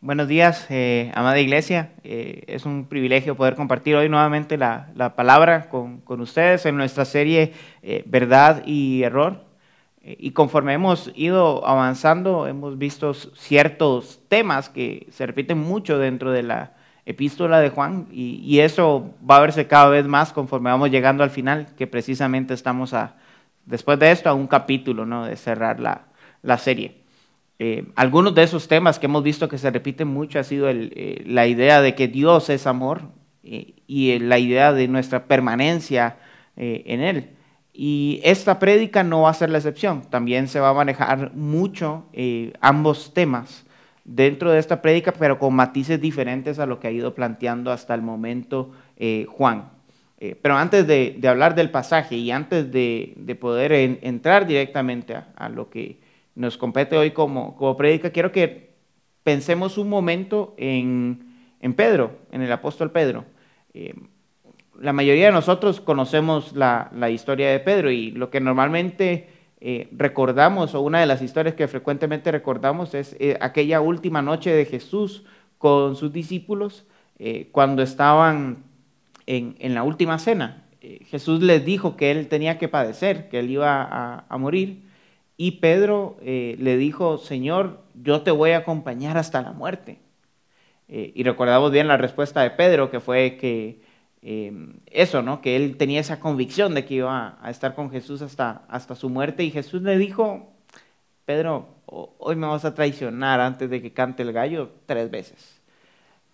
Buenos días, eh, amada iglesia. Eh, es un privilegio poder compartir hoy nuevamente la, la palabra con, con, ustedes en nuestra serie eh, Verdad y Error. Eh, y conforme hemos ido avanzando, hemos visto ciertos temas que se repiten mucho dentro de la epístola de Juan y, y, eso va a verse cada vez más conforme vamos llegando al final, que precisamente estamos a, después de esto a un capítulo ¿no? de cerrar la, la serie. Eh, algunos de esos temas que hemos visto que se repiten mucho ha sido el, eh, la idea de que Dios es amor eh, y la idea de nuestra permanencia eh, en Él. Y esta prédica no va a ser la excepción. También se va a manejar mucho eh, ambos temas dentro de esta prédica, pero con matices diferentes a lo que ha ido planteando hasta el momento eh, Juan. pero antes de, de, hablar del pasaje y antes de, de poder en, entrar directamente a, a lo que nos compete hoy como, como prédica, quiero que pensemos un momento en, en Pedro, en el apóstol Pedro. Eh, la mayoría de nosotros conocemos la, la, historia de Pedro y lo que normalmente eh, recordamos, o una de las historias que frecuentemente recordamos, es eh, aquella última noche de Jesús con sus discípulos cuando estaban en, en, la última cena. Jesús les dijo que él tenía que padecer, que él iba a morir y Pedro eh, le dijo, Señor, yo te voy a acompañar hasta la muerte. Eh, y recordamos bien la respuesta de Pedro, que fue que eh, eso, ¿no? Que él tenía esa convicción de que iba a estar con Jesús hasta, hasta su muerte. Y Jesús le dijo, Pedro, hoy me vas a traicionar antes de que cante el gallo tres veces.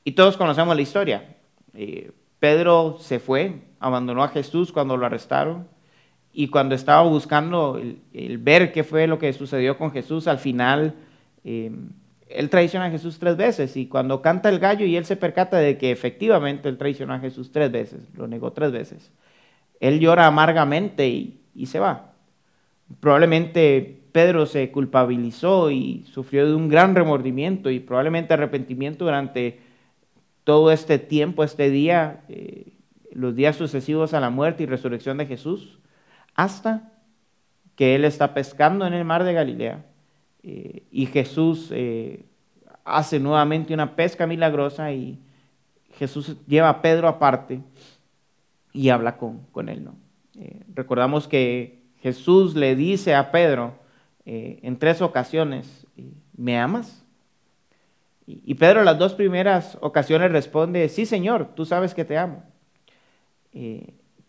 Y todos conocemos la historia. Eh, Pedro se fue, abandonó a Jesús cuando lo arrestaron y cuando estaba buscando el, ver qué fue lo que sucedió con Jesús, al final eh, él traiciona a Jesús tres veces y cuando canta el gallo y él se percata de que efectivamente él traicionó a Jesús tres veces, lo negó tres veces, él llora amargamente y, y se va. Probablemente Pedro se culpabilizó y sufrió de un gran remordimiento y probablemente arrepentimiento durante todo este tiempo, este día, eh, los días sucesivos a la muerte y resurrección de Jesús hasta que él está pescando en el mar de Galilea eh, y Jesús eh, hace nuevamente una pesca milagrosa y Jesús lleva a Pedro aparte y habla con, con él. ¿no? Eh, recordamos que Jesús le dice a Pedro en tres ocasiones, ¿me amas? Y, y Pedro las dos primeras ocasiones responde, sí Señor, tú sabes que te amo.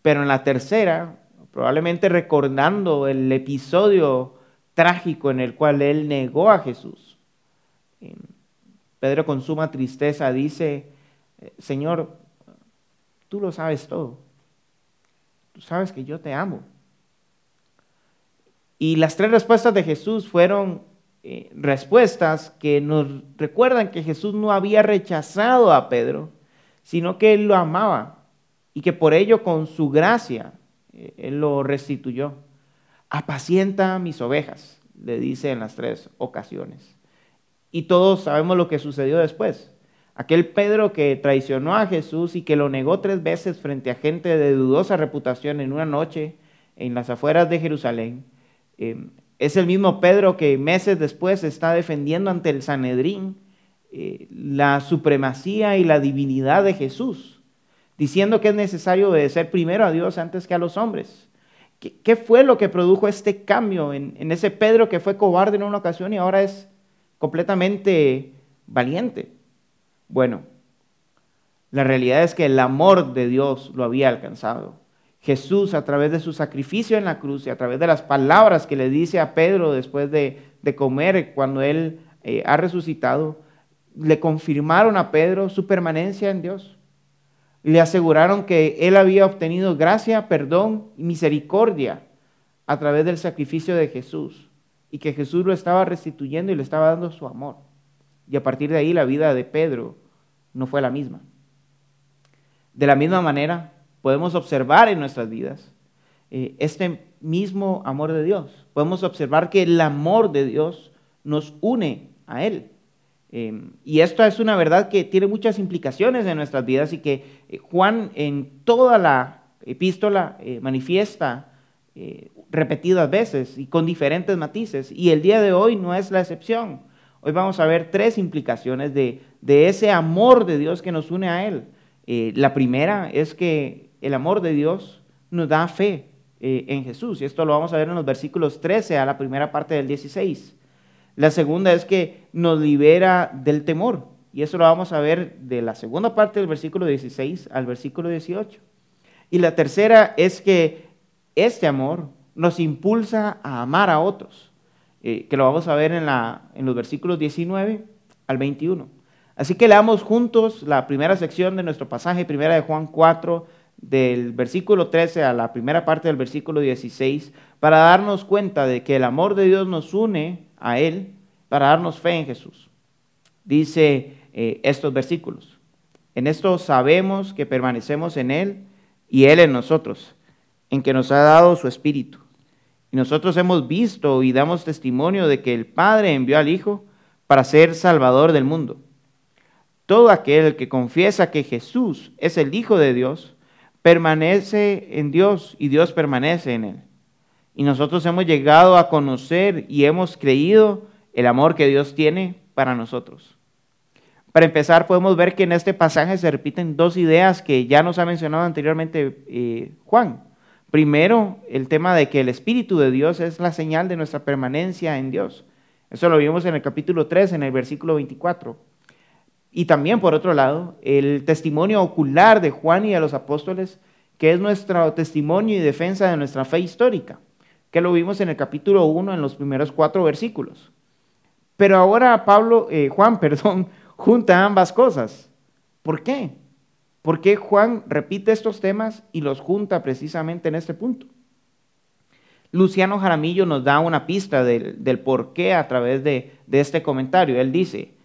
Pero en la tercera probablemente recordando el episodio trágico en el cual él negó a Jesús. Pedro con suma tristeza dice, Señor, tú lo sabes todo. Tú sabes que yo te amo. Y las tres respuestas de Jesús fueron eh, respuestas que nos recuerdan que Jesús no había rechazado a Pedro, sino que él lo amaba y que por ello con su gracia él lo restituyó. Apacienta mis ovejas, le dice en las tres ocasiones. Y todos sabemos lo que sucedió después. Aquel Pedro que traicionó a Jesús y que lo negó tres veces frente a gente de dudosa reputación en una noche en las afueras de Jerusalén, eh, es el mismo Pedro que meses después está defendiendo ante el Sanedrín eh, la supremacía y la divinidad de Jesús diciendo que es necesario obedecer primero a Dios antes que a los hombres. ¿Qué, qué fue lo que produjo este cambio en, en, ese Pedro que fue cobarde en una ocasión y ahora es completamente valiente? Bueno, la realidad es que el amor de Dios lo había alcanzado. Jesús, a través de su sacrificio en la cruz y a través de las palabras que le dice a Pedro después de, de comer cuando él eh, ha resucitado, le confirmaron a Pedro su permanencia en Dios le aseguraron que él había obtenido gracia, perdón y misericordia a través del sacrificio de Jesús y que Jesús lo estaba restituyendo y le estaba dando su amor. Y a partir de ahí la vida de Pedro no fue la misma. De la misma manera, podemos observar en nuestras vidas eh, este mismo amor de Dios. Podemos observar que el amor de Dios nos une a Él. Eh, y esto es una verdad que tiene muchas implicaciones en nuestras vidas y que eh, Juan en toda la epístola eh, manifiesta eh, repetidas veces y con diferentes matices. Y el día de hoy no es la excepción. Hoy vamos a ver tres implicaciones de, ese amor de Dios que nos une a Él. La primera es que el amor de Dios nos da fe en Jesús. Y esto lo vamos a ver en los versículos 13 a la primera parte del 16. La segunda es que nos libera del temor. Y eso lo vamos a ver de la segunda parte del versículo 16 al versículo 18. Y la tercera es que este amor nos impulsa a amar a otros, eh, que lo vamos a ver en, la, en los versículos 19 al 21. Así que leamos juntos la primera sección de nuestro pasaje, primera de Juan 4, del versículo 13 a la primera parte del versículo 16, para darnos cuenta de que el amor de Dios nos une a Él, para darnos fe en Jesús. Dice eh, estos versículos. En esto sabemos que permanecemos en Él y Él en nosotros, en que nos ha dado su Espíritu. Y nosotros hemos visto y damos testimonio de que el Padre envió al Hijo para ser Salvador del mundo. Todo aquel que confiesa que Jesús es el Hijo de Dios, permanece en Dios y Dios permanece en él. Y nosotros hemos llegado a conocer y hemos creído el amor que Dios tiene para nosotros. Para empezar, podemos ver que en este pasaje se repiten dos ideas que ya nos ha mencionado anteriormente eh, Juan. Primero, el tema de que el Espíritu de Dios es la señal de nuestra permanencia en Dios. Eso lo vimos en el capítulo 3, en el versículo 24. Y también, por otro lado, el testimonio ocular de Juan y de los apóstoles, que es nuestro testimonio y defensa de nuestra fe histórica, que lo vimos en el capítulo 1, en los primeros cuatro versículos. Pero ahora Pablo, eh, Juan, perdón, junta ambas cosas. ¿Por qué? ¿Por qué Juan repite estos temas y los junta precisamente en este punto? Luciano Jaramillo nos da una pista del, por qué a través de, este comentario. Él dice,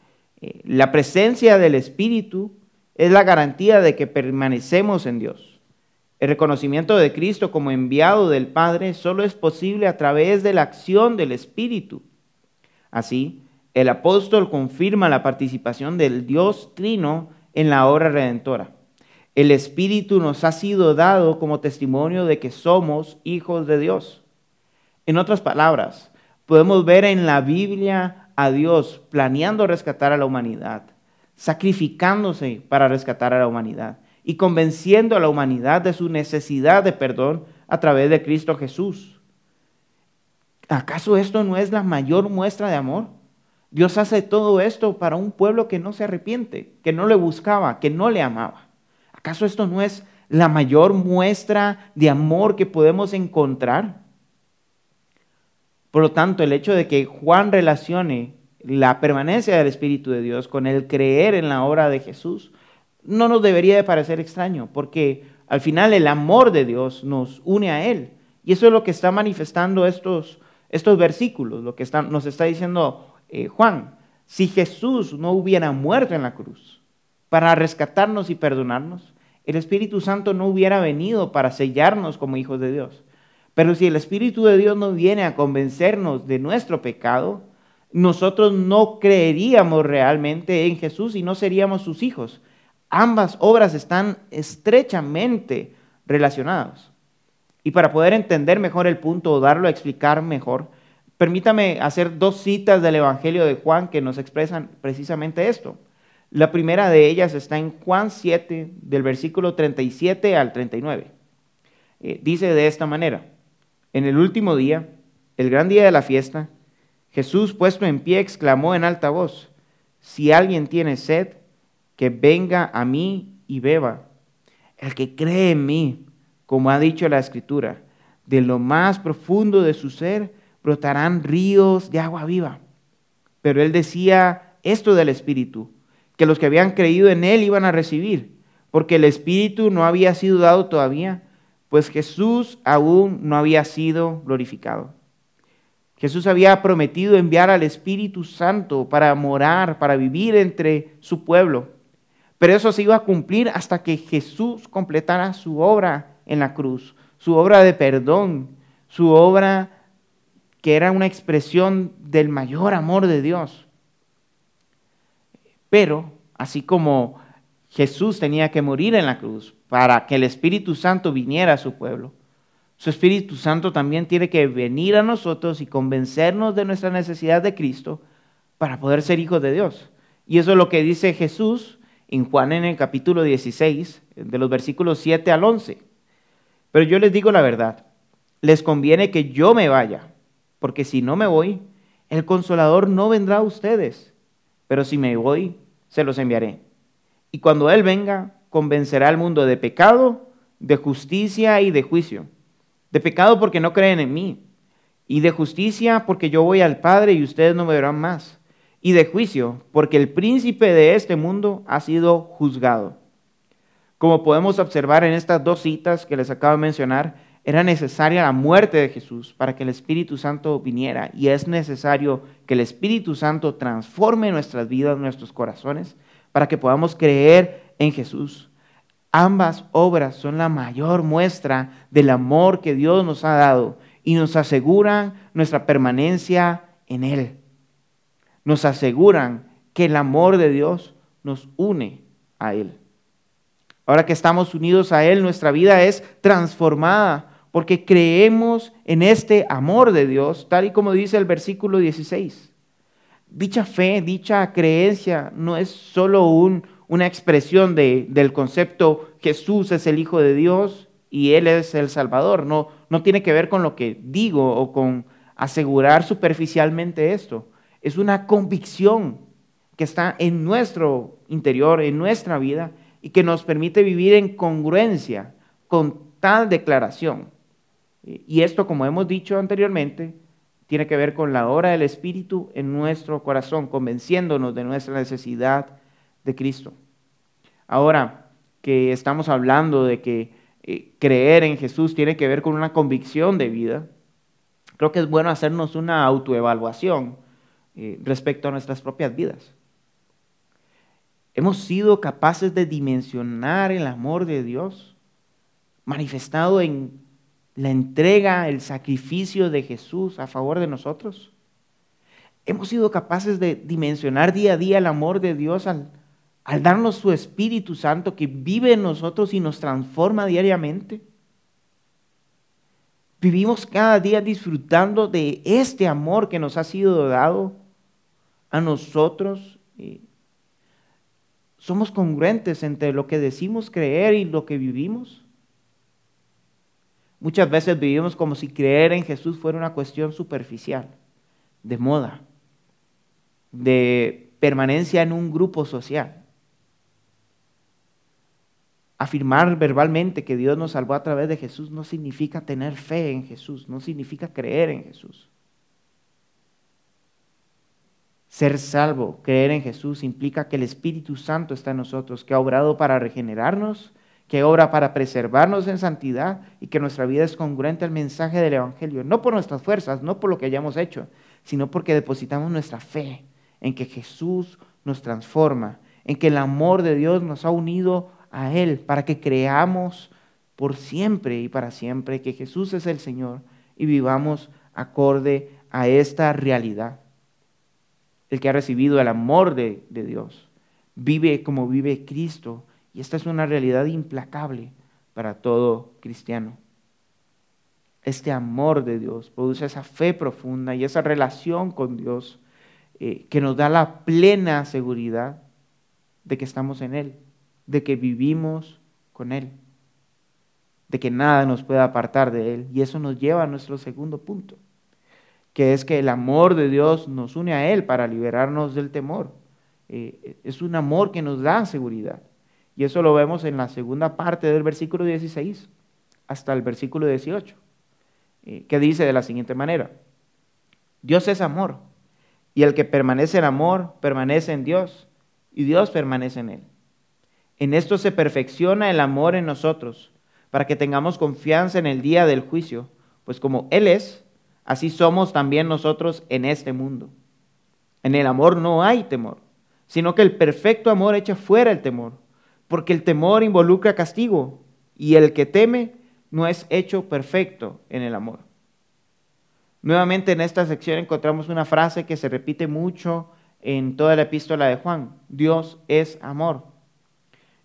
eh, la presencia del Espíritu es la garantía de que permanecemos en Dios. El reconocimiento de Cristo como enviado del Padre solo es posible a través de la acción del Espíritu. Así, el apóstol confirma la participación del Dios Trino en la obra redentora. El Espíritu nos ha sido dado como testimonio de que somos hijos de Dios. En otras palabras, podemos ver en la Biblia a Dios planeando rescatar a la humanidad, sacrificándose para rescatar a la humanidad y convenciendo a la humanidad de su necesidad de perdón a través de Cristo Jesús. ¿Acaso esto no es la mayor muestra de amor? Dios hace todo esto para un pueblo que no se arrepiente, que no le buscaba, que no le amaba. ¿Acaso esto no es la mayor muestra de amor que podemos encontrar? Por lo tanto, el hecho de que Juan relacione la permanencia del Espíritu de Dios con el creer en la obra de Jesús no nos debería de parecer extraño, porque al final el amor de Dios nos une a Él. Y eso es lo que está manifestando estos, estos versículos, lo que nos está diciendo eh, Juan, si Jesús no hubiera muerto en la cruz para rescatarnos y perdonarnos, el Espíritu Santo no hubiera venido para sellarnos como hijos de Dios. Pero si el Espíritu de Dios no viene a convencernos de nuestro pecado, nosotros no creeríamos realmente en Jesús y no seríamos sus hijos. Ambas obras están estrechamente relacionadas. Y para poder entender mejor el punto o darlo a explicar mejor, Permítame hacer dos citas del Evangelio de Juan que nos expresan precisamente esto. La primera de ellas está en Juan 7, del versículo 37 al 39. Eh, dice de esta manera, en el último día, el gran día de la fiesta, Jesús puesto en pie exclamó en alta voz, si alguien tiene sed, que venga a mí y beba. El que cree en mí, como ha dicho la Escritura, de lo más profundo de su ser, brotarán ríos de agua viva. Pero él decía esto del Espíritu, que los que habían creído en él iban a recibir, porque el Espíritu no había sido dado todavía, pues Jesús aún no había sido glorificado. Jesús había prometido enviar al Espíritu Santo para morar, para vivir entre su pueblo. Pero eso se iba a cumplir hasta que Jesús completara su obra en la cruz, su obra de perdón, su obra que era una expresión del mayor amor de Dios. Pero, así como Jesús tenía que morir en la cruz para que el Espíritu Santo viniera a su pueblo, su Espíritu Santo también tiene que venir a nosotros y convencernos de nuestra necesidad de Cristo para poder ser hijos de Dios. Y eso es lo que dice Jesús en Juan en el capítulo 16, de los versículos 7 al 11. Pero yo les digo la verdad, les conviene que yo me vaya, porque si no me voy, el consolador no vendrá a ustedes, pero si me voy, se los enviaré. Y cuando Él venga, convencerá al mundo de pecado, de justicia y de juicio. De pecado porque no creen en mí, y de justicia porque yo voy al Padre y ustedes no me verán más, y de juicio porque el príncipe de este mundo ha sido juzgado. Como podemos observar en estas dos citas que les acabo de mencionar, era necesaria la muerte de Jesús para que el Espíritu Santo viniera y es necesario que el Espíritu Santo transforme nuestras vidas, nuestros corazones, para que podamos creer en Jesús. Ambas obras son la mayor muestra del amor que Dios nos ha dado y nos aseguran nuestra permanencia en Él. Nos aseguran que el amor de Dios nos une a Él. Ahora que estamos unidos a Él, nuestra vida es transformada porque creemos en este amor de Dios, tal y como dice el versículo 16. Dicha fe, dicha creencia no es solo una expresión del concepto Jesús es el Hijo de Dios y Él es el Salvador. No, no tiene que ver con lo que digo o con asegurar superficialmente esto. Es una convicción que está en nuestro interior, en nuestra vida, y que nos permite vivir en congruencia con tal declaración. Y esto, como hemos dicho anteriormente, tiene que ver con la obra del Espíritu en nuestro corazón, convenciéndonos de nuestra necesidad de Cristo. Ahora que estamos hablando de que eh, creer en Jesús tiene que ver con una convicción de vida, creo que es bueno hacernos una autoevaluación eh, respecto a nuestras propias vidas. Hemos sido capaces de dimensionar el amor de Dios manifestado en la entrega, el sacrificio de Jesús a favor de nosotros. Hemos sido capaces de dimensionar día a día el amor de Dios al, al darnos su Espíritu Santo que vive en nosotros y nos transforma diariamente. Vivimos cada día disfrutando de este amor que nos ha sido dado a nosotros ¿Somos congruentes entre lo que decimos creer y lo que vivimos? Muchas veces vivimos como si creer en Jesús fuera una cuestión superficial, de moda, de permanencia en un grupo social. Afirmar verbalmente que Dios nos salvó a través de Jesús no significa tener fe en Jesús, no significa creer en Jesús. Ser salvo, creer en Jesús, implica que el Espíritu Santo está en nosotros, que ha obrado para regenerarnos, que obra para preservarnos en santidad y que nuestra vida es congruente al mensaje del Evangelio, no por nuestras fuerzas, no por lo que hayamos hecho, sino porque depositamos nuestra fe en que Jesús nos transforma, en que el amor de Dios nos ha unido a Él para que creamos por siempre y para siempre que Jesús es el Señor y vivamos acorde a esta realidad el que ha recibido el amor de, Dios. Vive como vive Cristo. Y esta es una realidad implacable para todo cristiano. Este amor de Dios produce esa fe profunda y esa relación con Dios eh, que nos da la plena seguridad de que estamos en Él, de que vivimos con Él, de que nada nos puede apartar de Él. Y eso nos lleva a nuestro segundo punto que es que el amor de Dios nos une a Él para liberarnos del temor. Eh, es un amor que nos da seguridad. Y eso lo vemos en la segunda parte del versículo 16 hasta el versículo 18, eh, que dice de la siguiente manera, Dios es amor, y el que permanece en amor permanece en Dios, y Dios permanece en él. En esto se perfecciona el amor en nosotros, para que tengamos confianza en el día del juicio, pues como Él es, Así somos también nosotros en este mundo. En el amor no hay temor, sino que el perfecto amor echa fuera el temor, porque el temor involucra castigo y el que teme no es hecho perfecto en el amor. Nuevamente en esta sección encontramos una frase que se repite mucho en toda la epístola de Juan. Dios es amor.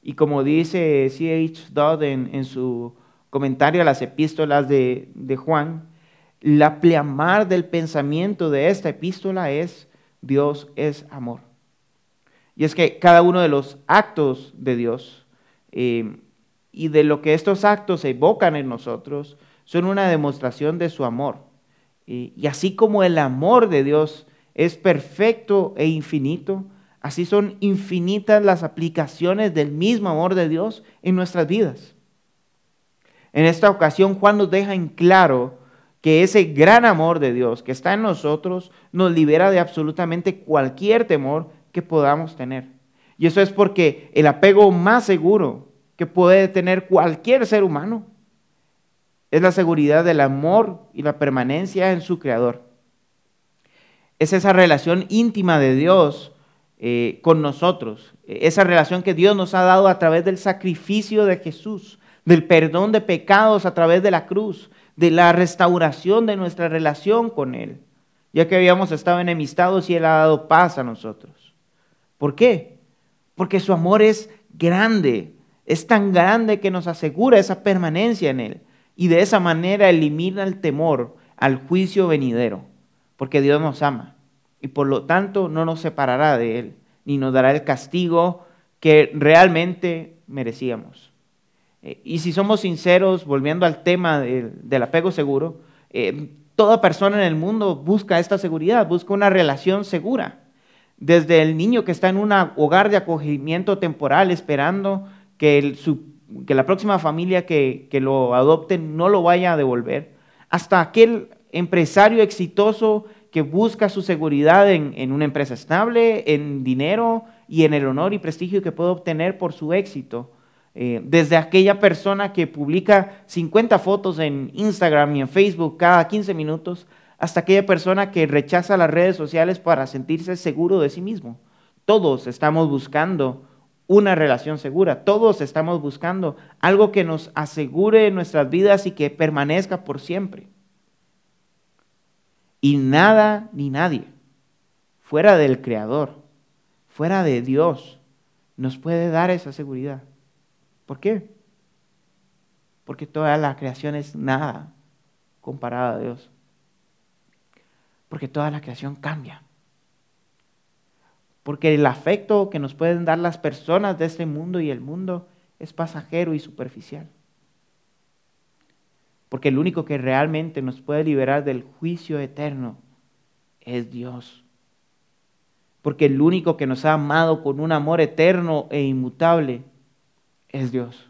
Y como dice C.H. Dodd en, su comentario a las epístolas de Juan, la pleamar del pensamiento de esta epístola es, Dios es amor. Y es que cada uno de los actos de Dios eh, y de lo que estos actos evocan en nosotros son una demostración de su amor. y así como el amor de Dios es perfecto e infinito, así son infinitas las aplicaciones del mismo amor de Dios en nuestras vidas. En esta ocasión Juan nos deja en claro que ese gran amor de Dios que está en nosotros nos libera de absolutamente cualquier temor que podamos tener. Y eso es porque el apego más seguro que puede tener cualquier ser humano es la seguridad del amor y la permanencia en su Creador. Es esa relación íntima de Dios eh, con nosotros, esa relación que Dios nos ha dado a través del sacrificio de Jesús, del perdón de pecados a través de la cruz, de la restauración de nuestra relación con Él, ya que habíamos estado enemistados y Él ha dado paz a nosotros. ¿Por qué? Porque su amor es grande, es tan grande que nos asegura esa permanencia en Él y de esa manera elimina el temor al juicio venidero, porque Dios nos ama y por lo tanto no nos separará de Él, ni nos dará el castigo que realmente merecíamos. Eh, y si somos sinceros, volviendo al tema del, apego seguro, eh, toda persona en el mundo busca esta seguridad, busca una relación segura desde el niño que está en un hogar de acogimiento temporal esperando que, que la próxima familia que, lo adopte no lo vaya a devolver, hasta aquel empresario exitoso que busca su seguridad en, una empresa estable, en dinero y en el honor y prestigio que puede obtener por su éxito. Eh, desde aquella persona que publica 50 fotos en Instagram y en Facebook cada 15 minutos, hasta aquella persona que rechaza las redes sociales para sentirse seguro de sí mismo. Todos estamos buscando una relación segura, todos estamos buscando algo que nos asegure nuestras vidas y que permanezca por siempre. Y nada ni nadie fuera del Creador, fuera de Dios, nos puede dar esa seguridad. ¿Por qué? Porque toda la creación es nada comparada a Dios porque toda la creación cambia. Porque el afecto que nos pueden dar las personas de este mundo y el mundo es pasajero y superficial. Porque el único que realmente nos puede liberar del juicio eterno es Dios. Porque el único que nos ha amado con un amor eterno e inmutable es Dios.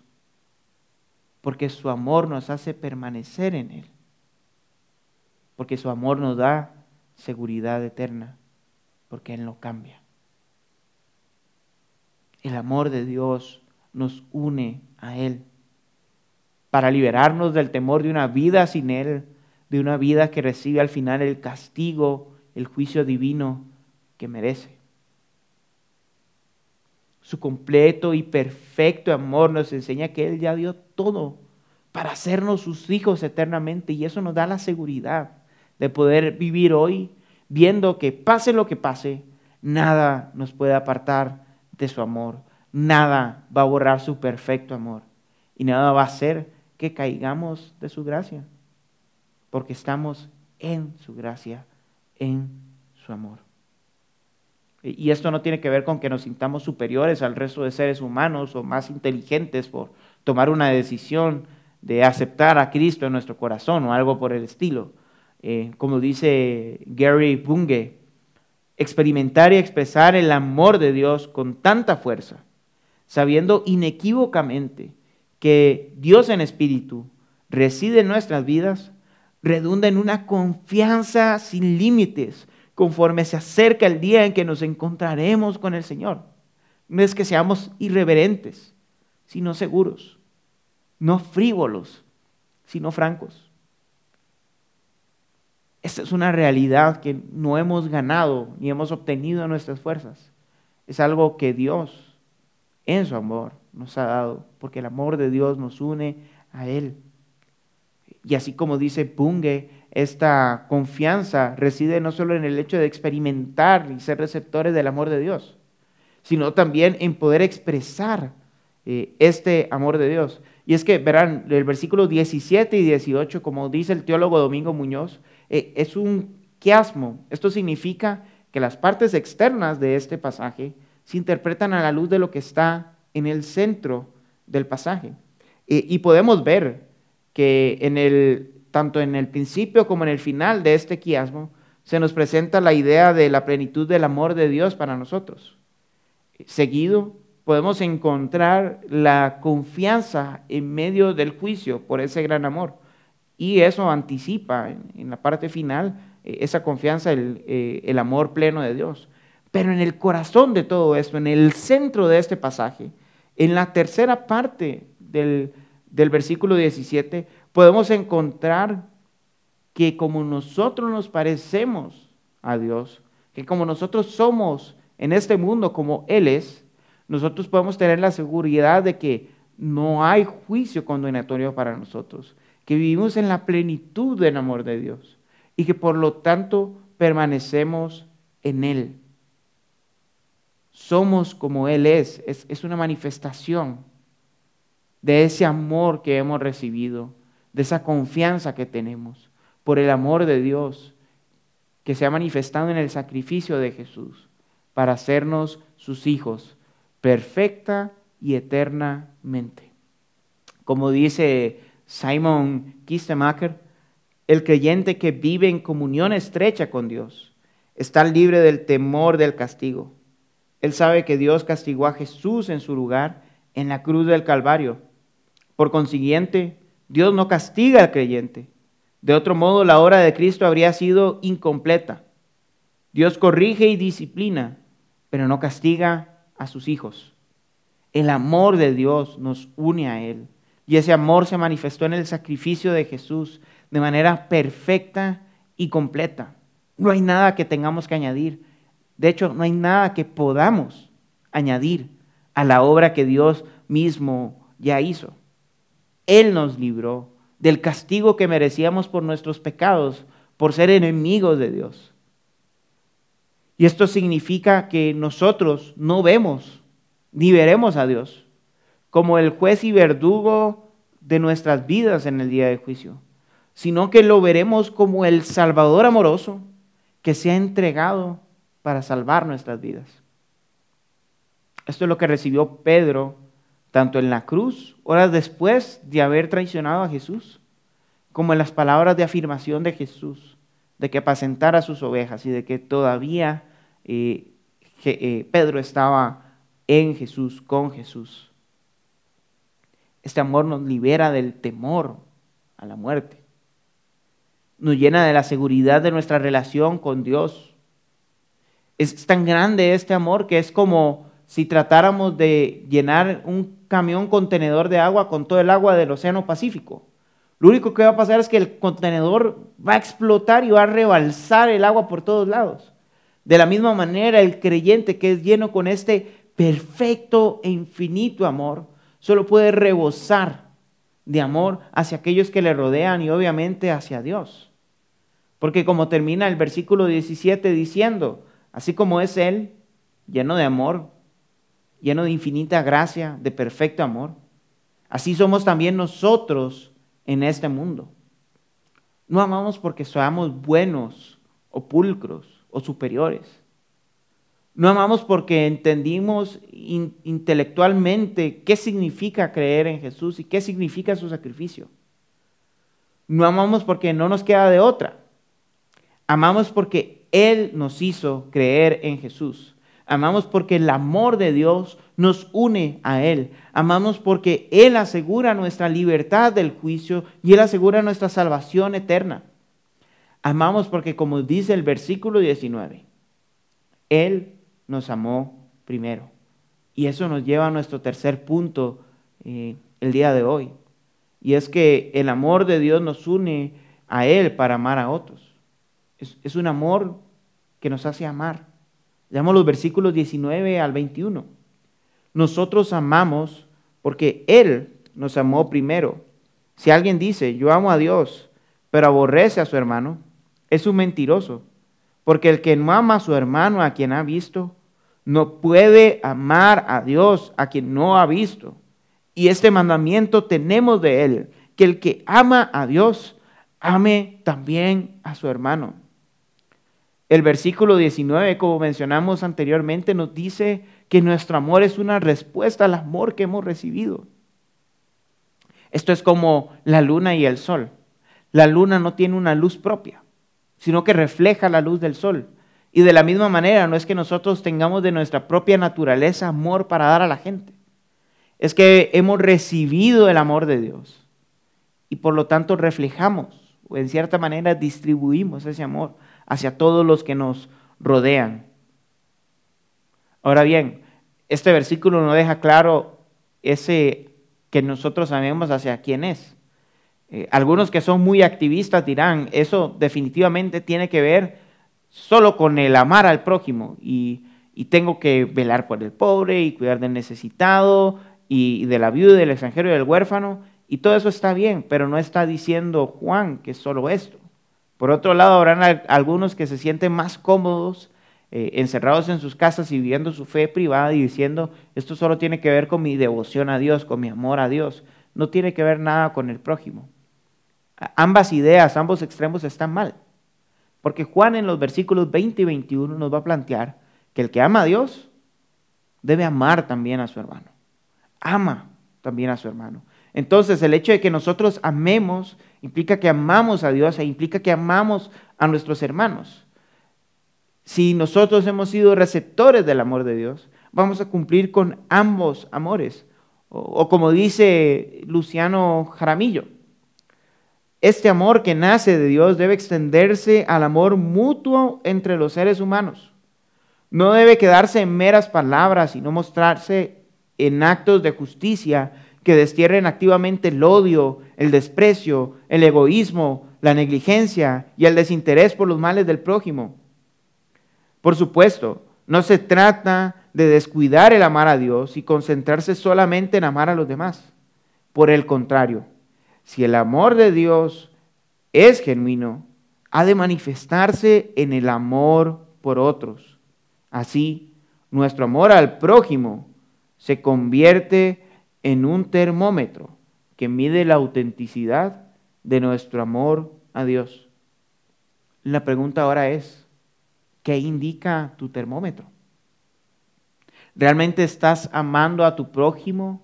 Porque su amor nos hace permanecer en Él. Porque su amor nos da seguridad eterna, porque Él no cambia. El amor de Dios nos une a Él para liberarnos del temor de una vida sin Él, de una vida que recibe al final el castigo, el juicio divino que merece. Su completo y perfecto amor nos enseña que Él ya dio todo para hacernos sus hijos eternamente y eso nos da la seguridad de poder vivir hoy viendo que pase lo que pase, nada nos puede apartar de su amor, nada va a borrar su perfecto amor y nada va a hacer que caigamos de su gracia, porque estamos en su gracia, en su amor. Y esto no tiene que ver con que nos sintamos superiores al resto de seres humanos o más inteligentes por tomar una decisión de aceptar a Cristo en nuestro corazón o algo por el estilo. Eh, como dice Gary Bunge, experimentar y expresar el amor de Dios con tanta fuerza, sabiendo inequívocamente que Dios en espíritu reside en nuestras vidas, redunda en una confianza sin límites conforme se acerca el día en que nos encontraremos con el Señor. No es que seamos irreverentes, sino seguros, no frívolos, sino francos. Esta es una realidad que no hemos ganado ni hemos obtenido en nuestras fuerzas. Es algo que Dios, en su amor, nos ha dado, porque el amor de Dios nos une a Él. Y así como dice Punge, esta confianza reside no solo en el hecho de experimentar y ser receptores del amor de Dios, sino también en poder expresar eh, este amor de Dios. Y es que, verán, el versículo 17 y 18, como dice el teólogo Domingo Muñoz, eh, es un quiasmo. Esto significa que las partes externas de este pasaje se interpretan a la luz de lo que está en el centro del pasaje. Y, podemos ver que en el, tanto en el principio como en el final de este quiasmo se nos presenta la idea de la plenitud del amor de Dios para nosotros. Seguido, podemos encontrar la confianza en medio del juicio por ese gran amor. Y eso anticipa en, la parte final eh, esa confianza, el, eh, el amor pleno de Dios. Pero en el corazón de todo esto, en el centro de este pasaje, en la tercera parte del, versículo 17, podemos encontrar que como nosotros nos parecemos a Dios, que como nosotros somos en este mundo como Él es, nosotros podemos tener la seguridad de que no hay juicio condenatorio para nosotros, que vivimos en la plenitud del amor de Dios y que por lo tanto permanecemos en Él somos como Él es. es. una manifestación de ese amor que hemos recibido, de esa confianza que tenemos por el amor de Dios que se ha manifestado en el sacrificio de Jesús para hacernos sus hijos perfecta y eternamente. Como dice Simon Kistemacher, el creyente que vive en comunión estrecha con Dios está libre del temor del castigo él sabe que Dios castigó a Jesús en su lugar en la cruz del Calvario. Por consiguiente, Dios no castiga al creyente. De otro modo, la obra de Cristo habría sido incompleta. Dios corrige y disciplina, pero no castiga a sus hijos. El amor de Dios nos une a Él. Y ese amor se manifestó en el sacrificio de Jesús de manera perfecta y completa. No hay nada que tengamos que añadir. De hecho, no hay nada que podamos añadir a la obra que Dios mismo ya hizo. Él nos libró del castigo que merecíamos por nuestros pecados, por ser enemigos de Dios. Y esto significa que nosotros no vemos ni veremos a Dios como el juez y verdugo de nuestras vidas en el día de juicio, sino que lo veremos como el Salvador amoroso que se ha entregado para salvar nuestras vidas. Esto es lo que recibió Pedro tanto en la cruz, horas después de haber traicionado a Jesús, como en las palabras de afirmación de Jesús, de que apacentara sus ovejas y de que todavía eh, eh, Pedro estaba en Jesús, con Jesús. Este amor nos libera del temor a la muerte, nos llena de la seguridad de nuestra relación con Dios es tan grande este amor que es como si tratáramos de llenar un camión contenedor de agua con todo el agua del Océano Pacífico. Lo único que va a pasar es que el contenedor va a explotar y va a rebalsar el agua por todos lados. De la misma manera, el creyente que es lleno con este perfecto e infinito amor, solo puede rebosar de amor hacia aquellos que le rodean y obviamente hacia Dios. Porque como termina el versículo 17 diciendo, Así como es Él, lleno de amor, lleno de infinita gracia, de perfecto amor, así somos también nosotros en este mundo. No amamos porque seamos buenos o pulcros o superiores. No amamos porque entendimos intelectualmente qué significa creer en Jesús y qué significa su sacrificio. No amamos porque no nos queda de otra. Amamos porque él nos hizo creer en Jesús. Amamos porque el amor de Dios nos une a Él. Amamos porque Él asegura nuestra libertad del juicio y Él asegura nuestra salvación eterna. Amamos porque, como dice el versículo 19, Él nos amó primero. Y eso nos lleva a nuestro tercer punto eh, el día de hoy. Y es que el amor de Dios nos une a Él para amar a otros. Es, es un amor que nos hace amar. Leamos los versículos 19 al 21. Nosotros amamos porque Él nos amó primero. Si alguien dice, yo amo a Dios, pero aborrece a su hermano, es un mentiroso. Porque el que no ama a su hermano, a quien ha visto, no puede amar a Dios, a quien no ha visto. Y este mandamiento tenemos de Él, que el que ama a Dios, ame también a su hermano. El versículo 19, como mencionamos anteriormente, nos dice que nuestro amor es una respuesta al amor que hemos recibido. Esto es como la luna y el sol. La luna no tiene una luz propia, sino que refleja la luz del sol. Y de la misma manera, no es que nosotros tengamos de nuestra propia naturaleza amor para dar a la gente. Es que hemos recibido el amor de Dios y por lo tanto reflejamos o en cierta manera distribuimos ese amor hacia todos los que nos rodean. Ahora bien, este versículo no deja claro ese que nosotros sabemos hacia quién es. Eh, algunos que son muy activistas dirán, eso definitivamente tiene que ver solo con el amar al prójimo y, y tengo que velar por el pobre y cuidar del necesitado y, de la viuda, del extranjero y del huérfano. Y todo eso está bien, pero no está diciendo Juan que es solo esto. Por otro lado, habrán algunos que se sienten más cómodos eh, encerrados en sus casas y viviendo su fe privada y diciendo, esto solo tiene que ver con mi devoción a Dios, con mi amor a Dios, no tiene que ver nada con el prójimo. Ambas ideas, ambos extremos están mal, porque Juan en los versículos 20 y 21 nos va a plantear que el que ama a Dios debe amar también a su hermano, ama también a su hermano. Entonces, el hecho de que nosotros amemos implica que amamos a Dios e implica que amamos a nuestros hermanos. Si nosotros hemos sido receptores del amor de Dios, vamos a cumplir con ambos amores. O, como dice Luciano Jaramillo, este amor que nace de Dios debe extenderse al amor mutuo entre los seres humanos. No debe quedarse en meras palabras, sino mostrarse en actos de justicia que destierren activamente el odio, el desprecio, el egoísmo, la negligencia y el desinterés por los males del prójimo. Por supuesto, no se trata de descuidar el amar a Dios y concentrarse solamente en amar a los demás. Por el contrario, si el amor de Dios es genuino, ha de manifestarse en el amor por otros. Así, nuestro amor al prójimo se convierte en un termómetro que mide la autenticidad de nuestro amor a Dios. La pregunta ahora es, ¿qué indica tu termómetro? ¿Realmente estás amando a tu prójimo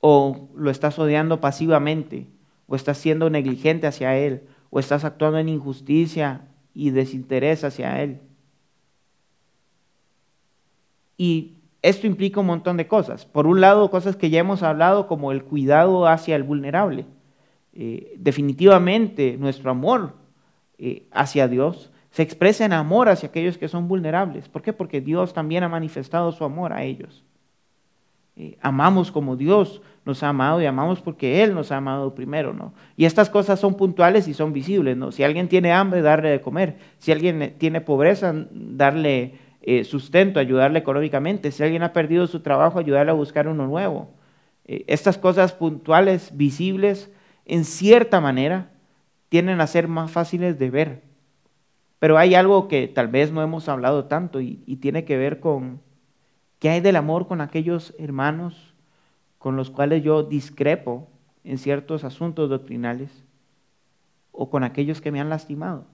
o lo estás odiando pasivamente o estás siendo negligente hacia él o estás actuando en injusticia y desinterés hacia él? Y esto implica un montón de cosas. Por un lado, cosas que ya hemos hablado como el cuidado hacia el vulnerable. Eh, definitivamente nuestro amor eh, hacia Dios se expresa en amor hacia aquellos que son vulnerables. ¿Por qué? Porque Dios también ha manifestado su amor a ellos. Eh, amamos como Dios nos ha amado y amamos porque Él nos ha amado primero, ¿no? Y estas cosas son puntuales y son visibles, ¿no? Si alguien tiene hambre, darle de comer. Si alguien tiene pobreza, darle eh, sustento, ayudarle económicamente. Si alguien ha perdido su trabajo, ayudarle a buscar uno nuevo. Eh, estas cosas puntuales, visibles, en cierta manera, tienden a ser más fáciles de ver. Pero hay algo que tal vez no hemos hablado tanto y, y tiene que ver con qué hay del amor con aquellos hermanos con los cuales yo discrepo en ciertos asuntos doctrinales o con aquellos que me han lastimado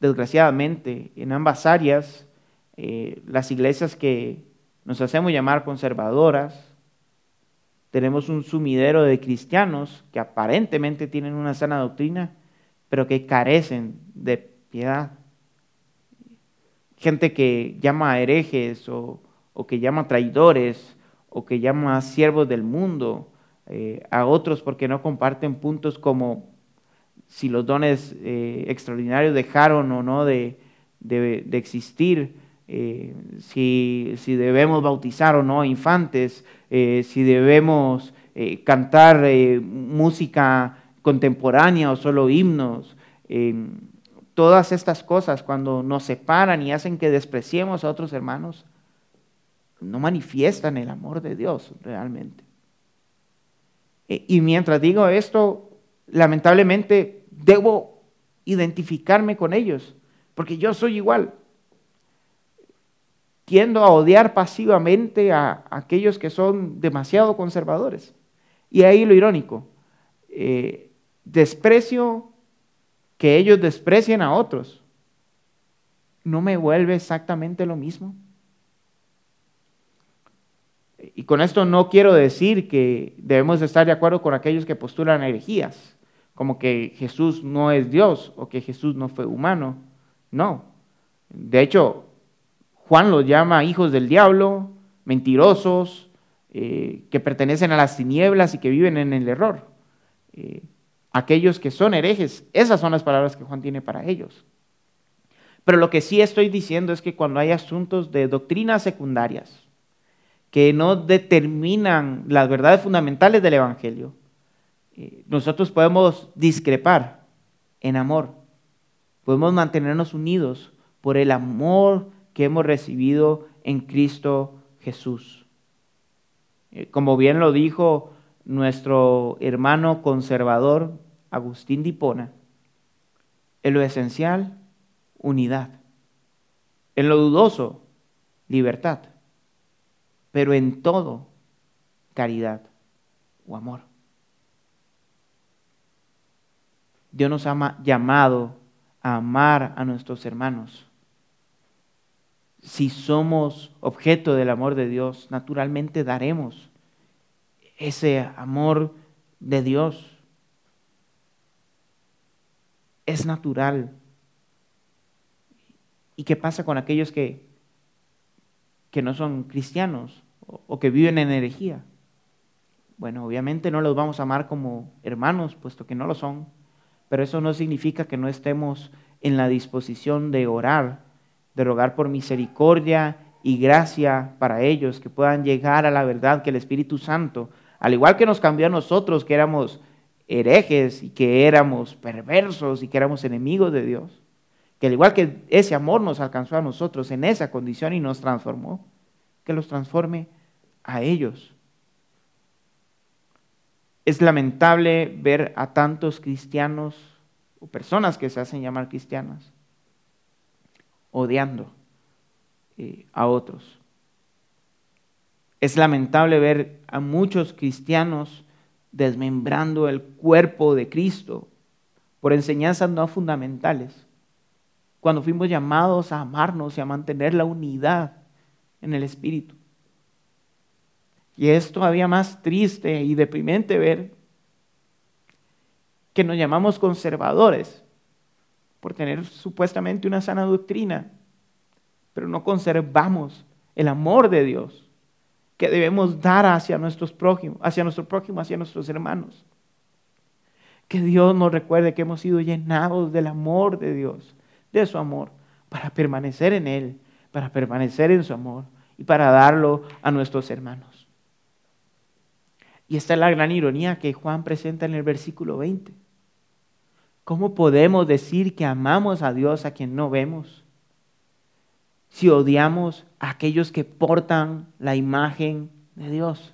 desgraciadamente, en ambas áreas, eh, las iglesias que nos hacemos llamar conservadoras, tenemos un sumidero de cristianos que aparentemente tienen una sana doctrina, pero que carecen de piedad. Gente que llama a herejes o, que llama traidores o que llama a siervos del mundo, eh, a otros porque no comparten puntos como si los dones eh, extraordinarios dejaron o no de, existir, eh, si, debemos bautizar o no infantes, eh, si debemos cantar música contemporánea o solo himnos. todas estas cosas cuando nos separan y hacen que despreciemos a otros hermanos, no manifiestan el amor de Dios realmente. Y mientras digo esto, lamentablemente debo identificarme con ellos, porque yo soy igual. Tiendo a odiar pasivamente a, aquellos que son demasiado conservadores. Y ahí lo irónico, eh, desprecio que ellos desprecien a otros, ¿no me vuelve exactamente lo mismo? Y con esto no quiero decir que debemos estar de acuerdo con aquellos que postulan herejías, como que Jesús no es Dios o que Jesús no fue humano. No. De hecho, Juan los llama hijos del diablo, mentirosos, eh, que pertenecen a las tinieblas y que viven en el error. Eh, aquellos que son herejes, esas son las palabras que Juan tiene para ellos. Pero lo que sí estoy diciendo es que cuando hay asuntos de doctrinas secundarias que no determinan las verdades fundamentales del Evangelio, eh, nosotros podemos discrepar en amor, podemos mantenernos unidos por el amor que hemos recibido en Cristo Jesús. Eh, como bien lo dijo nuestro hermano conservador Agustín Dipona, en lo esencial, unidad. En lo dudoso, libertad. Pero en todo, caridad o amor. Dios nos ha llamado a amar a nuestros hermanos si somos objeto del amor de Dios, naturalmente daremos ese amor de Dios. Es natural. ¿Y qué pasa con aquellos que, que no son cristianos o, o que viven en herejía? Bueno, obviamente no los vamos a amar como hermanos, puesto que no lo son, pero eso no significa que no estemos en la disposición de orar de rogar por misericordia y gracia para ellos, que puedan llegar a la verdad que el Espíritu Santo, al igual que nos cambió a nosotros, que éramos herejes y que éramos perversos y que éramos enemigos de Dios, que al igual que ese amor nos alcanzó a nosotros en esa condición y nos transformó, que los transforme a ellos. Es lamentable ver a tantos cristianos o personas que se hacen llamar cristianas odiando eh, a otros. Es lamentable ver a muchos cristianos desmembrando el cuerpo de Cristo por enseñanzas no fundamentales, cuando fuimos llamados a amarnos y a mantener la unidad en el Espíritu. Y es todavía más triste y deprimente ver que nos llamamos conservadores por tener supuestamente una sana doctrina, pero no conservamos el amor de Dios que debemos dar hacia nuestros prójimos, hacia nuestro prójimo, hacia nuestros hermanos. Que Dios nos recuerde que hemos sido llenados del amor de Dios, de su amor, para permanecer en Él, para permanecer en su amor y para darlo a nuestros hermanos. Y esta es la gran ironía que Juan presenta en el versículo 20. ¿Cómo podemos decir que amamos a Dios a quien no vemos? Si odiamos a aquellos que portan la imagen de Dios.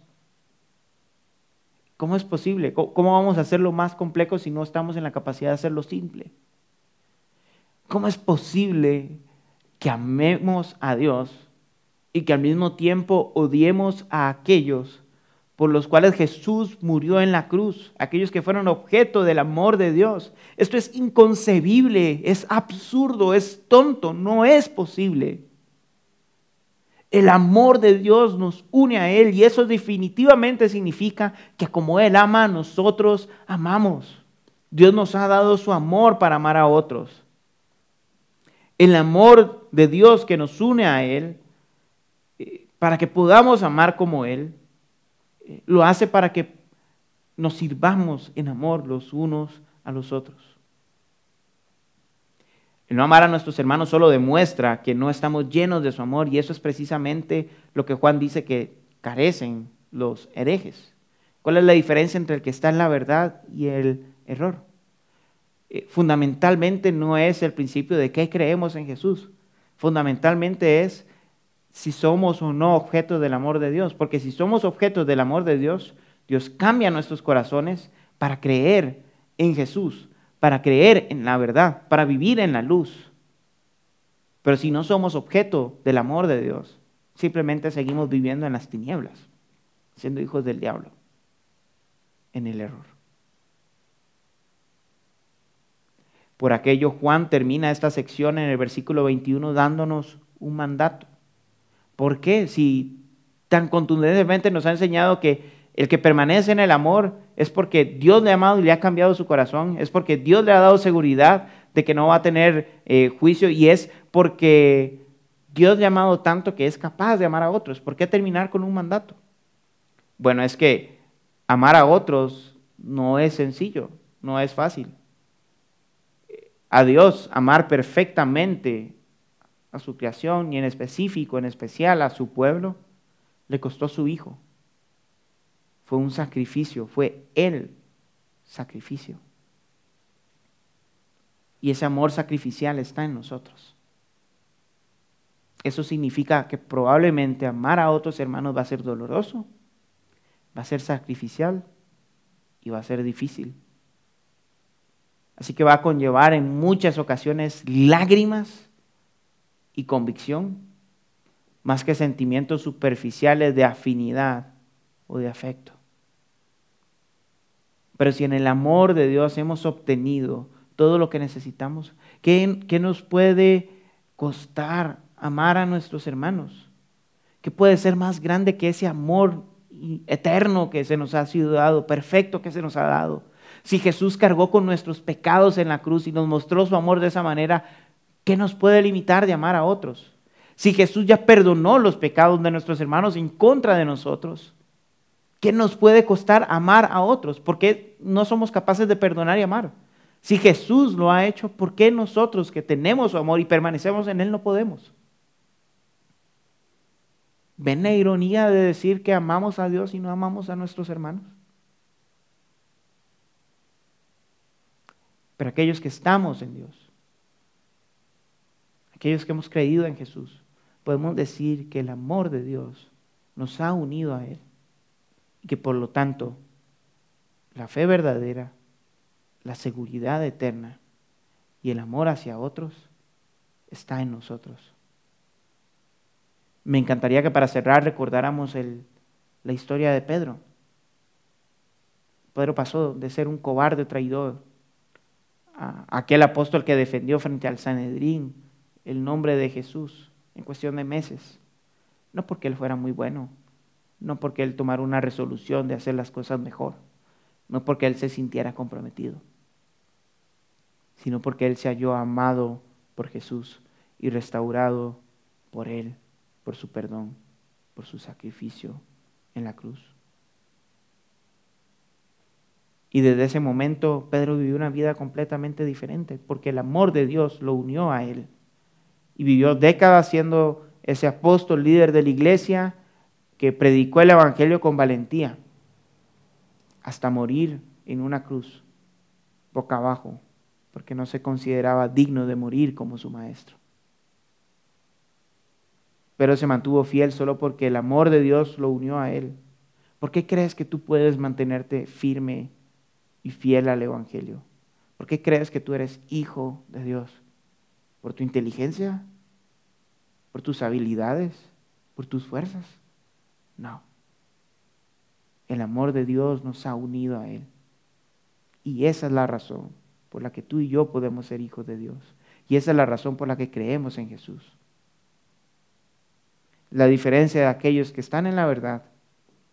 ¿Cómo es posible? ¿Cómo vamos a hacerlo más complejo si no estamos en la capacidad de hacerlo simple? ¿Cómo es posible que amemos a Dios y que al mismo tiempo odiemos a aquellos por los cuales Jesús murió en la cruz, aquellos que fueron objeto del amor de Dios. Esto es inconcebible, es absurdo, es tonto, no es posible. El amor de Dios nos une a Él y eso definitivamente significa que como Él ama, nosotros amamos. Dios nos ha dado su amor para amar a otros. El amor de Dios que nos une a Él, eh, para que podamos amar como Él, lo hace para que nos sirvamos en amor los unos a los otros. El no amar a nuestros hermanos solo demuestra que no estamos llenos de su amor y eso es precisamente lo que Juan dice que carecen los herejes. ¿Cuál es la diferencia entre el que está en la verdad y el error? Eh, fundamentalmente no es el principio de qué creemos en Jesús. Fundamentalmente es si somos o no objetos del amor de Dios. Porque si somos objetos del amor de Dios, Dios cambia nuestros corazones para creer en Jesús, para creer en la verdad, para vivir en la luz. Pero si no somos objeto del amor de Dios, simplemente seguimos viviendo en las tinieblas, siendo hijos del diablo, en el error. Por aquello Juan termina esta sección en el versículo 21 dándonos un mandato. ¿Por qué? Si tan contundentemente nos ha enseñado que el que permanece en el amor es porque Dios le ha amado y le ha cambiado su corazón, es porque Dios le ha dado seguridad de que no va a tener eh, juicio y es porque Dios le ha amado tanto que es capaz de amar a otros. ¿Por qué terminar con un mandato? Bueno, es que amar a otros no es sencillo, no es fácil. A Dios amar perfectamente a su creación y en específico, en especial a su pueblo, le costó su hijo. Fue un sacrificio, fue el sacrificio. Y ese amor sacrificial está en nosotros. Eso significa que probablemente amar a otros hermanos va a ser doloroso, va a ser sacrificial y va a ser difícil. Así que va a conllevar en muchas ocasiones lágrimas y convicción, más que sentimientos superficiales de afinidad o de afecto. Pero si en el amor de Dios hemos obtenido todo lo que necesitamos, ¿qué, qué nos puede costar amar a nuestros hermanos? ¿Qué puede ser más grande que ese amor eterno que se nos ha sido dado, perfecto que se nos ha dado? Si Jesús cargó con nuestros pecados en la cruz y nos mostró su amor de esa manera, ¿qué nos puede limitar de amar a otros? Si Jesús ya perdonó los pecados de nuestros hermanos en contra de nosotros, ¿Qué nos puede costar amar a otros? ¿Por qué no somos capaces de perdonar y amar? Si Jesús lo ha hecho, ¿por qué nosotros que tenemos su amor y permanecemos en Él no podemos? ¿Ven la ironía de decir que amamos a Dios y no amamos a nuestros hermanos? Pero aquellos que estamos en Dios, aquellos que hemos creído en Jesús, podemos decir que el amor de Dios nos ha unido a Él y que por lo tanto la fe verdadera, la seguridad eterna y el amor hacia otros está en nosotros. Me encantaría que para cerrar recordáramos la historia de Pedro. Pedro pasó de ser un cobarde traidor a aquel apóstol que defendió frente al Sanedrín el nombre de Jesús en cuestión de meses. No porque él fuera muy bueno, no porque él tomara una resolución de hacer las cosas mejor, no porque él se sintiera comprometido, sino porque él se halló amado por Jesús y restaurado por él, por su perdón, por su sacrificio en la cruz. Y desde ese momento Pedro vivió una vida completamente diferente, porque el amor de Dios lo unió a él. Y vivió décadas siendo ese apóstol líder de la iglesia, que predicó el Evangelio con valentía hasta morir en una cruz, boca abajo, porque no se consideraba digno de morir como su maestro. Pero se mantuvo fiel solo porque el amor de Dios lo unió a él. ¿Por qué crees que tú puedes mantenerte firme y fiel al Evangelio? ¿Por qué crees que tú eres hijo de Dios? ¿Por tu inteligencia? ¿Por tus habilidades? ¿Por tus fuerzas? No. El amor de Dios nos ha unido a Él. Y esa es la razón por la que tú y yo podemos ser hijos de Dios. Y esa es la razón por la que creemos en Jesús. La diferencia de aquellos que están en la verdad,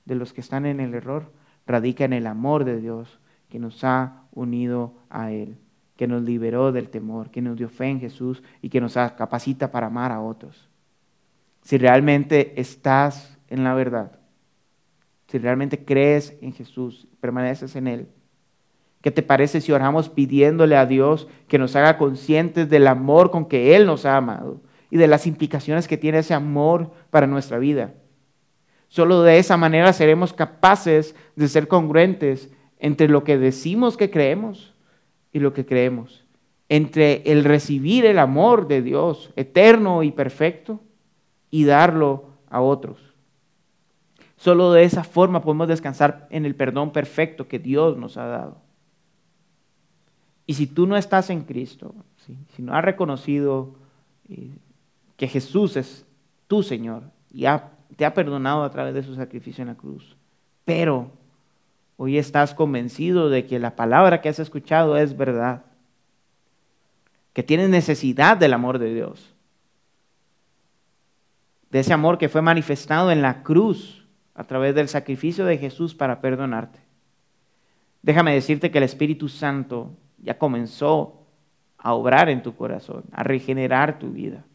de los que están en el error, radica en el amor de Dios que nos ha unido a Él, que nos liberó del temor, que nos dio fe en Jesús y que nos capacita para amar a otros. Si realmente estás en la verdad, si realmente crees en Jesús, permaneces en Él, ¿qué te parece si oramos pidiéndole a Dios que nos haga conscientes del amor con que Él nos ha amado y de las implicaciones que tiene ese amor para nuestra vida? Solo de esa manera seremos capaces de ser congruentes entre lo que decimos que creemos y lo que creemos, entre el recibir el amor de Dios eterno y perfecto y darlo a otros. Solo de esa forma podemos descansar en el perdón perfecto que Dios nos ha dado. Y si tú no estás en Cristo, si no has reconocido eh, que Jesús es tu Señor y te ha perdonado a través de su sacrificio en la cruz, pero hoy estás convencido de que la palabra que has escuchado es verdad, que tienen necesidad del amor de Dios, de ese amor que fue manifestado en la cruz a través del sacrificio de Jesús para perdonarte. Déjame decirte que el Espíritu Santo ya comenzó a obrar en tu corazón, a regenerar tu vida.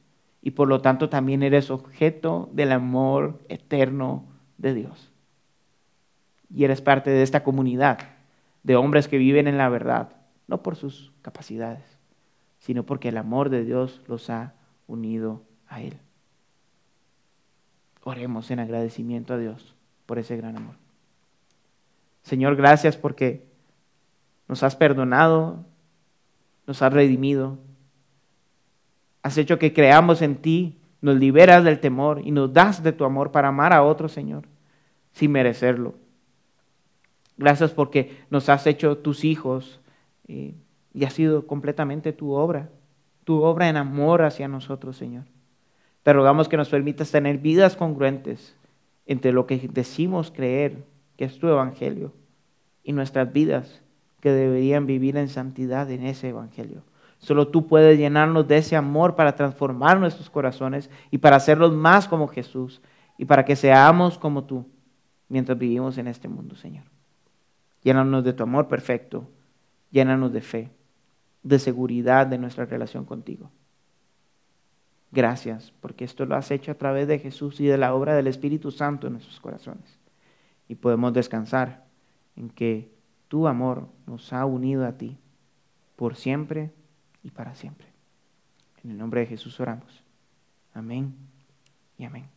Y por lo tanto también eres objeto del amor eterno de Dios. Y eres parte de esta comunidad de hombres que viven en la verdad, no por sus capacidades, sino porque el amor de Dios los ha unido a Él. Oremos en agradecimiento a Dios por ese gran amor. Señor, gracias porque nos has perdonado, nos has redimido, has hecho que creamos en ti, nos liberas del temor y nos das de tu amor para amar a otro, Señor, sin merecerlo. Gracias porque nos has hecho tus hijos eh, y ha sido completamente tu obra, tu obra en amor hacia nosotros, Señor. Te rogamos que nos permitas tener vidas congruentes entre lo que decimos creer, que es tu evangelio, y nuestras vidas que deberían vivir en santidad en ese evangelio. Solo tú puedes llenarnos de ese amor para transformar nuestros corazones y para hacerlos más como Jesús y para que seamos como tú mientras vivimos en este mundo, Señor. Llénanos de tu amor perfecto, llénanos de fe, de seguridad de nuestra relación contigo. Gracias, porque esto lo has hecho a través de Jesús y de la obra del Espíritu Santo en nuestros corazones. Y podemos descansar en que tu amor nos ha unido a ti por siempre y para siempre. En el nombre de Jesús oramos. Amén y amén.